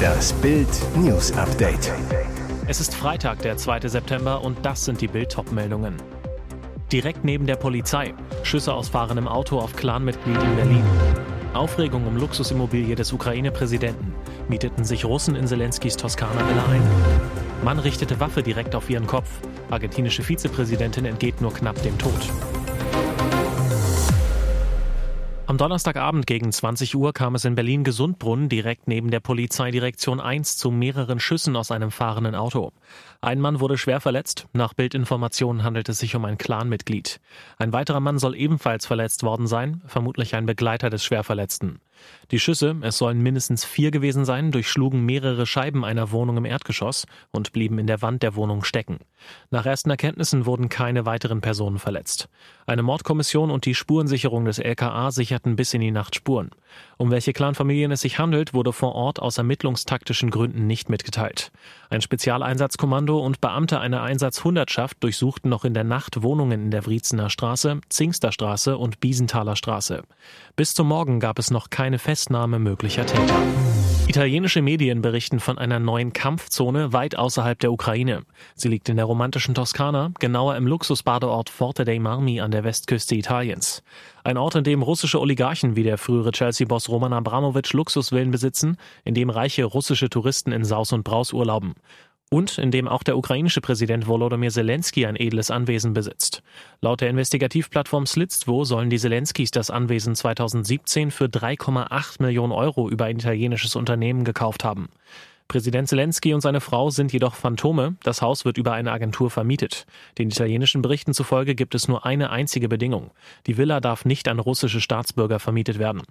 Das Bild News Update. Es ist Freitag, der 2. September und das sind die Bild meldungen Direkt neben der Polizei. Schüsse aus fahrendem Auto auf Clanmitglied in Berlin. Aufregung um Luxusimmobilie des Ukraine-Präsidenten. Mieteten sich Russen in Zelenskis Toskana-Villa ein. Mann richtete Waffe direkt auf ihren Kopf. Argentinische Vizepräsidentin entgeht nur knapp dem Tod. Am Donnerstagabend gegen 20 Uhr kam es in Berlin-Gesundbrunnen direkt neben der Polizeidirektion 1 zu mehreren Schüssen aus einem fahrenden Auto. Ein Mann wurde schwer verletzt. Nach Bildinformationen handelt es sich um ein Clanmitglied. Ein weiterer Mann soll ebenfalls verletzt worden sein, vermutlich ein Begleiter des Schwerverletzten. Die Schüsse, es sollen mindestens vier gewesen sein, durchschlugen mehrere Scheiben einer Wohnung im Erdgeschoss und blieben in der Wand der Wohnung stecken. Nach ersten Erkenntnissen wurden keine weiteren Personen verletzt. Eine Mordkommission und die Spurensicherung des LKA sicherten bis in die Nacht Spuren. Um welche Clanfamilien es sich handelt, wurde vor Ort aus ermittlungstaktischen Gründen nicht mitgeteilt. Ein Spezialeinsatzkommando und Beamte einer Einsatzhundertschaft durchsuchten noch in der Nacht Wohnungen in der Wriezener Straße, Zingsterstraße und Biesenthaler Straße. Bis zum Morgen gab es noch keine Festnahme möglicher Täter. Italienische Medien berichten von einer neuen Kampfzone weit außerhalb der Ukraine. Sie liegt in der romantischen Toskana, genauer im Luxusbadeort Forte dei Marmi an der Westküste Italiens. Ein Ort, in dem russische Oligarchen wie der frühere Chelsea-Boss Roman Abramowitsch Luxusvillen besitzen, in dem reiche russische Touristen in Saus und Braus urlauben und in dem auch der ukrainische Präsident Volodymyr Zelensky ein edles Anwesen besitzt. Laut der Investigativplattform Slitstvo sollen die Zelenskys das Anwesen 2017 für 3,8 Millionen Euro über ein italienisches Unternehmen gekauft haben. Präsident Zelensky und seine Frau sind jedoch Phantome. Das Haus wird über eine Agentur vermietet. Den italienischen Berichten zufolge gibt es nur eine einzige Bedingung. Die Villa darf nicht an russische Staatsbürger vermietet werden.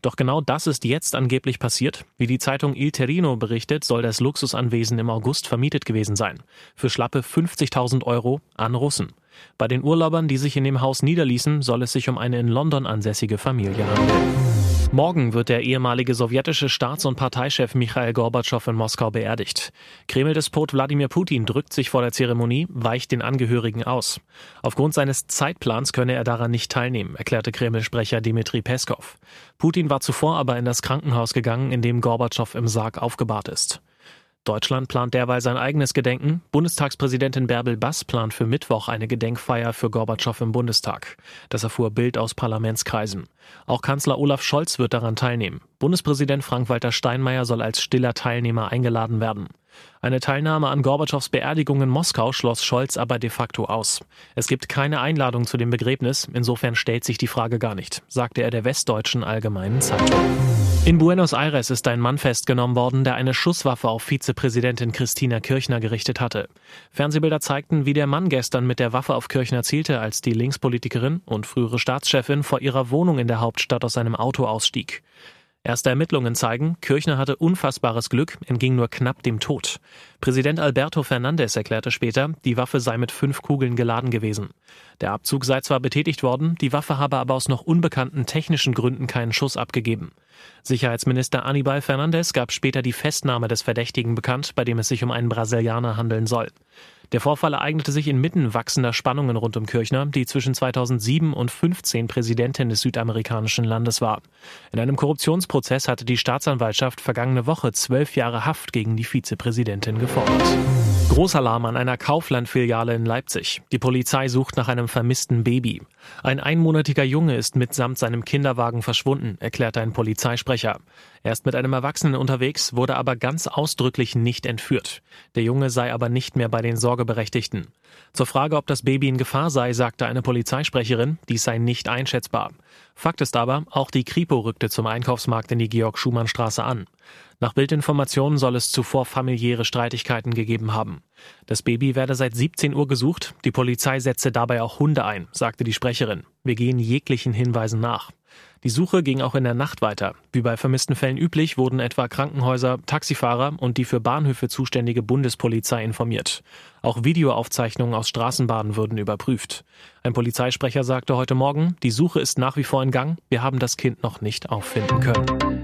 Doch genau das ist jetzt angeblich passiert. Wie die Zeitung Il Terino berichtet, soll das Luxusanwesen im August vermietet gewesen sein. Für schlappe 50.000 Euro an Russen. Bei den Urlaubern, die sich in dem Haus niederließen, soll es sich um eine in London ansässige Familie handeln. Morgen wird der ehemalige sowjetische Staats- und Parteichef Michael Gorbatschow in Moskau beerdigt. Kreml-Despot Wladimir Putin drückt sich vor der Zeremonie, weicht den Angehörigen aus. Aufgrund seines Zeitplans könne er daran nicht teilnehmen, erklärte Kreml-Sprecher Dmitri Peskov. Putin war zuvor aber in das Krankenhaus gegangen, in dem Gorbatschow im Sarg aufgebahrt ist. Deutschland plant derweil sein eigenes Gedenken. Bundestagspräsidentin Bärbel Bass plant für Mittwoch eine Gedenkfeier für Gorbatschow im Bundestag. Das erfuhr Bild aus Parlamentskreisen. Auch Kanzler Olaf Scholz wird daran teilnehmen. Bundespräsident Frank-Walter Steinmeier soll als stiller Teilnehmer eingeladen werden. Eine Teilnahme an Gorbatschows Beerdigung in Moskau schloss Scholz aber de facto aus. Es gibt keine Einladung zu dem Begräbnis, insofern stellt sich die Frage gar nicht, sagte er der Westdeutschen Allgemeinen Zeitung. In Buenos Aires ist ein Mann festgenommen worden, der eine Schusswaffe auf Vizepräsidentin Christina Kirchner gerichtet hatte. Fernsehbilder zeigten, wie der Mann gestern mit der Waffe auf Kirchner zielte, als die Linkspolitikerin und frühere Staatschefin vor ihrer Wohnung in der Hauptstadt aus seinem Auto ausstieg. Erste Ermittlungen zeigen, Kirchner hatte unfassbares Glück, entging nur knapp dem Tod. Präsident Alberto Fernandez erklärte später, die Waffe sei mit fünf Kugeln geladen gewesen. Der Abzug sei zwar betätigt worden, die Waffe habe aber aus noch unbekannten technischen Gründen keinen Schuss abgegeben. Sicherheitsminister Anibal Fernandez gab später die Festnahme des Verdächtigen bekannt, bei dem es sich um einen Brasilianer handeln soll. Der Vorfall ereignete sich inmitten wachsender Spannungen rund um Kirchner, die zwischen 2007 und 2015 Präsidentin des südamerikanischen Landes war. In einem Korruptionsprozess hatte die Staatsanwaltschaft vergangene Woche zwölf Jahre Haft gegen die Vizepräsidentin gefordert. Großalarm an einer Kaufland-Filiale in Leipzig. Die Polizei sucht nach einem vermissten Baby. Ein einmonatiger Junge ist mitsamt seinem Kinderwagen verschwunden, erklärte ein Polizeisprecher. Er ist mit einem Erwachsenen unterwegs, wurde aber ganz ausdrücklich nicht entführt. Der Junge sei aber nicht mehr bei den Sorgeberechtigten. Zur Frage, ob das Baby in Gefahr sei, sagte eine Polizeisprecherin, dies sei nicht einschätzbar. Fakt ist aber, auch die Kripo rückte zum Einkaufsmarkt in die Georg-Schumann-Straße an. Nach Bildinformationen soll es zuvor familiäre Streitigkeiten gegeben haben. Das Baby werde seit 17 Uhr gesucht. Die Polizei setze dabei auch Hunde ein, sagte die Sprecherin. Wir gehen jeglichen Hinweisen nach. Die Suche ging auch in der Nacht weiter. Wie bei vermissten Fällen üblich wurden etwa Krankenhäuser, Taxifahrer und die für Bahnhöfe zuständige Bundespolizei informiert. Auch Videoaufzeichnungen aus Straßenbahnen würden überprüft. Ein Polizeisprecher sagte heute Morgen, die Suche ist nach wie vor in Gang. Wir haben das Kind noch nicht auffinden können.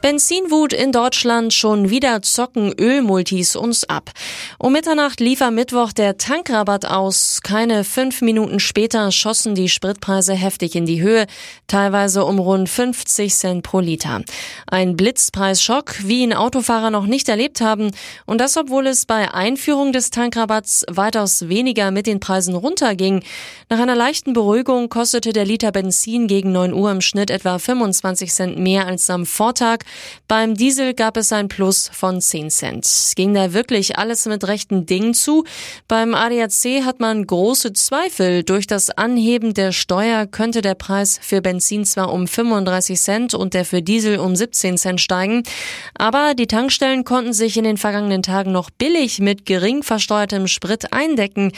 Benzinwut in Deutschland schon wieder zocken Ölmultis uns ab. Um Mitternacht lief am Mittwoch der Tankrabatt aus. Keine fünf Minuten später schossen die Spritpreise heftig in die Höhe, teilweise um rund 50 Cent pro Liter. Ein Blitzpreisschock, wie ihn Autofahrer noch nicht erlebt haben. Und das, obwohl es bei Einführung des Tankrabatts weitaus weniger mit den Preisen runterging. Nach einer leichten Beruhigung kostete der Liter Benzin gegen 9 Uhr im Schnitt etwa 25 Cent mehr als am Vortag. Beim Diesel gab es ein Plus von 10 Cent. Ging da wirklich alles mit rechten Dingen zu? Beim ADAC hat man große Zweifel. Durch das Anheben der Steuer könnte der Preis für Benzin zwar um 35 Cent und der für Diesel um 17 Cent steigen, aber die Tankstellen konnten sich in den vergangenen Tagen noch billig mit gering versteuertem Sprit eindecken.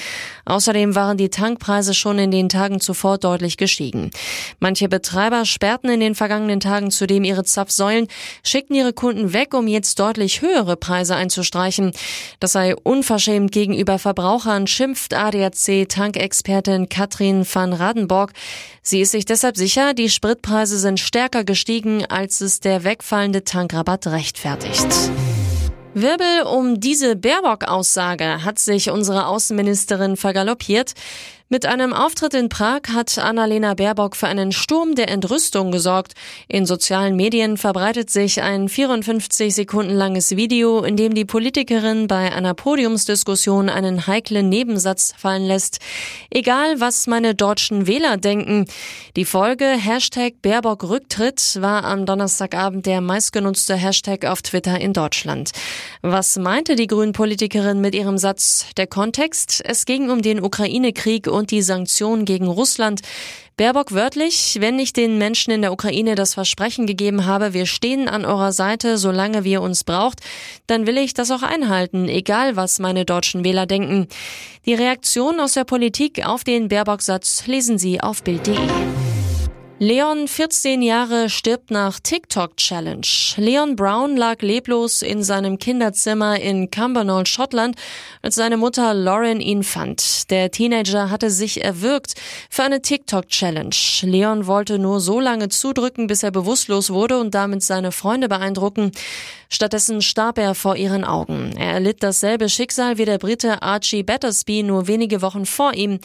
Außerdem waren die Tankpreise schon in den Tagen zuvor deutlich gestiegen. Manche Betreiber sperrten in den vergangenen Tagen zudem ihre Zapfsäulen, schickten ihre Kunden weg, um jetzt deutlich höhere Preise einzustreichen. Das sei unverschämt gegenüber Verbrauchern, schimpft ADAC-Tankexpertin Katrin van Radenborg. Sie ist sich deshalb sicher, die Spritpreise sind stärker gestiegen, als es der wegfallende Tankrabatt rechtfertigt. Wirbel um diese Baerbock-Aussage hat sich unsere Außenministerin vergaloppiert. Mit einem Auftritt in Prag hat Annalena Baerbock für einen Sturm der Entrüstung gesorgt. In sozialen Medien verbreitet sich ein 54 Sekunden langes Video, in dem die Politikerin bei einer Podiumsdiskussion einen heiklen Nebensatz fallen lässt. Egal, was meine deutschen Wähler denken. Die Folge Hashtag Baerbock Rücktritt war am Donnerstagabend der meistgenutzte Hashtag auf Twitter in Deutschland. Was meinte die Grünen-Politikerin mit ihrem Satz? Der Kontext? Es ging um den Ukraine-Krieg und die Sanktionen gegen Russland. Baerbock wörtlich, wenn ich den Menschen in der Ukraine das Versprechen gegeben habe, wir stehen an eurer Seite, solange wir uns braucht, dann will ich das auch einhalten, egal was meine deutschen Wähler denken. Die Reaktion aus der Politik auf den Baerbock-Satz lesen Sie auf Bild.de. Leon, 14 Jahre, stirbt nach TikTok-Challenge. Leon Brown lag leblos in seinem Kinderzimmer in Cumbernauld, Schottland, als seine Mutter Lauren ihn fand. Der Teenager hatte sich erwürgt für eine TikTok-Challenge. Leon wollte nur so lange zudrücken, bis er bewusstlos wurde und damit seine Freunde beeindrucken. Stattdessen starb er vor ihren Augen. Er erlitt dasselbe Schicksal wie der Brite Archie Battersby nur wenige Wochen vor ihm.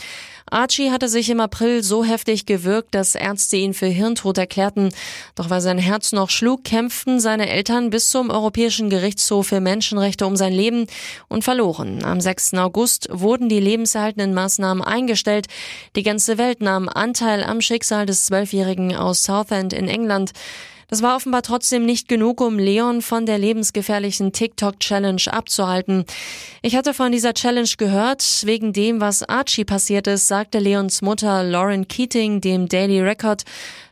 Archie hatte sich im April so heftig gewürgt, dass Ärzte ihn für Hirntod erklärten. Doch weil sein Herz noch schlug, kämpften seine Eltern bis zum Europäischen Gerichtshof für Menschenrechte um sein Leben und verloren. Am 6. August wurden die lebenserhaltenden Maßnahmen eingestellt. Die ganze Welt nahm Anteil am Schicksal des Zwölfjährigen aus Southend in England. Das war offenbar trotzdem nicht genug, um Leon von der lebensgefährlichen TikTok-Challenge abzuhalten. Ich hatte von dieser Challenge gehört. Wegen dem, was Archie passiert ist, sagte Leons Mutter Lauren Keating dem Daily Record.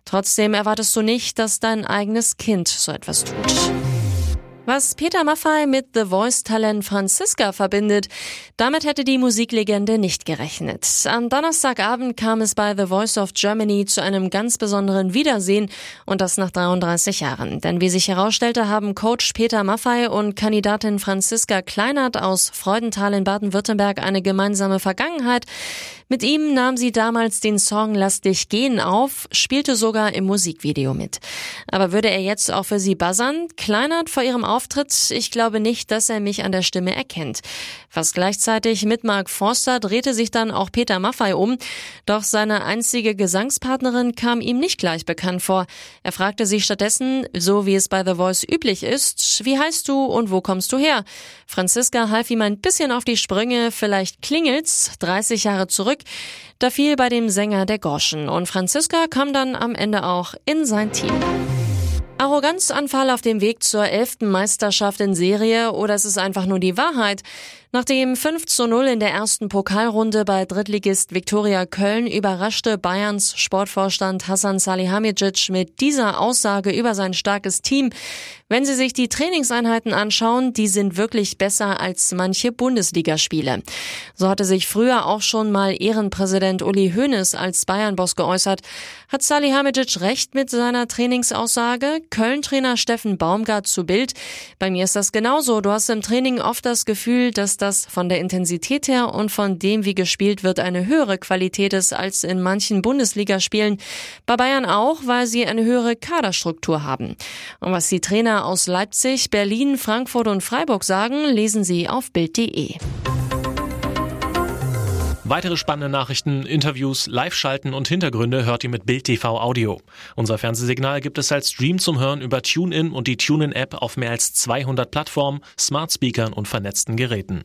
Trotzdem erwartest du nicht, dass dein eigenes Kind so etwas tut. Was Peter Maffay mit The Voice-Talent Franziska verbindet, damit hätte die Musiklegende nicht gerechnet. Am Donnerstagabend kam es bei The Voice of Germany zu einem ganz besonderen Wiedersehen und das nach 33 Jahren. Denn wie sich herausstellte, haben Coach Peter Maffay und Kandidatin Franziska Kleinert aus Freudenthal in Baden-Württemberg eine gemeinsame Vergangenheit. Mit ihm nahm sie damals den Song Lass dich gehen auf, spielte sogar im Musikvideo mit. Aber würde er jetzt auch für sie buzzern? Kleinert vor ihrem Auftritt, ich glaube nicht, dass er mich an der Stimme erkennt. Fast gleichzeitig mit Mark Forster drehte sich dann auch Peter Maffay um, doch seine einzige Gesangspartnerin kam ihm nicht gleich bekannt vor. Er fragte sich stattdessen, so wie es bei The Voice üblich ist, wie heißt du und wo kommst du her? Franziska half ihm ein bisschen auf die Sprünge, vielleicht klingelt's, 30 Jahre zurück, da fiel bei dem Sänger der Gorschen und Franziska kam dann am Ende auch in sein Team. Arroganzanfall auf dem Weg zur elften Meisterschaft in Serie oder ist es einfach nur die Wahrheit? Nach dem 5 zu 0 in der ersten Pokalrunde bei Drittligist Viktoria Köln überraschte Bayerns Sportvorstand Hassan Salihamidzic mit dieser Aussage über sein starkes Team. Wenn Sie sich die Trainingseinheiten anschauen, die sind wirklich besser als manche Bundesligaspiele. So hatte sich früher auch schon mal Ehrenpräsident Uli Hoeneß als Bayern-Boss geäußert. Hat Salihamidzic recht mit seiner Trainingsaussage? Köln-Trainer Steffen Baumgart zu Bild. Bei mir ist das genauso. Du hast im Training oft das Gefühl, dass das von der Intensität her und von dem, wie gespielt wird, eine höhere Qualität ist als in manchen Bundesligaspielen. Bei Bayern auch, weil sie eine höhere Kaderstruktur haben. Und was die Trainer aus Leipzig, Berlin, Frankfurt und Freiburg sagen, lesen Sie auf Bild.de. Weitere spannende Nachrichten, Interviews, Live-Schalten und Hintergründe hört ihr mit Bild TV Audio. Unser Fernsehsignal gibt es als Stream zum Hören über TuneIn und die TuneIn-App auf mehr als 200 Plattformen, Smart Speakern und vernetzten Geräten.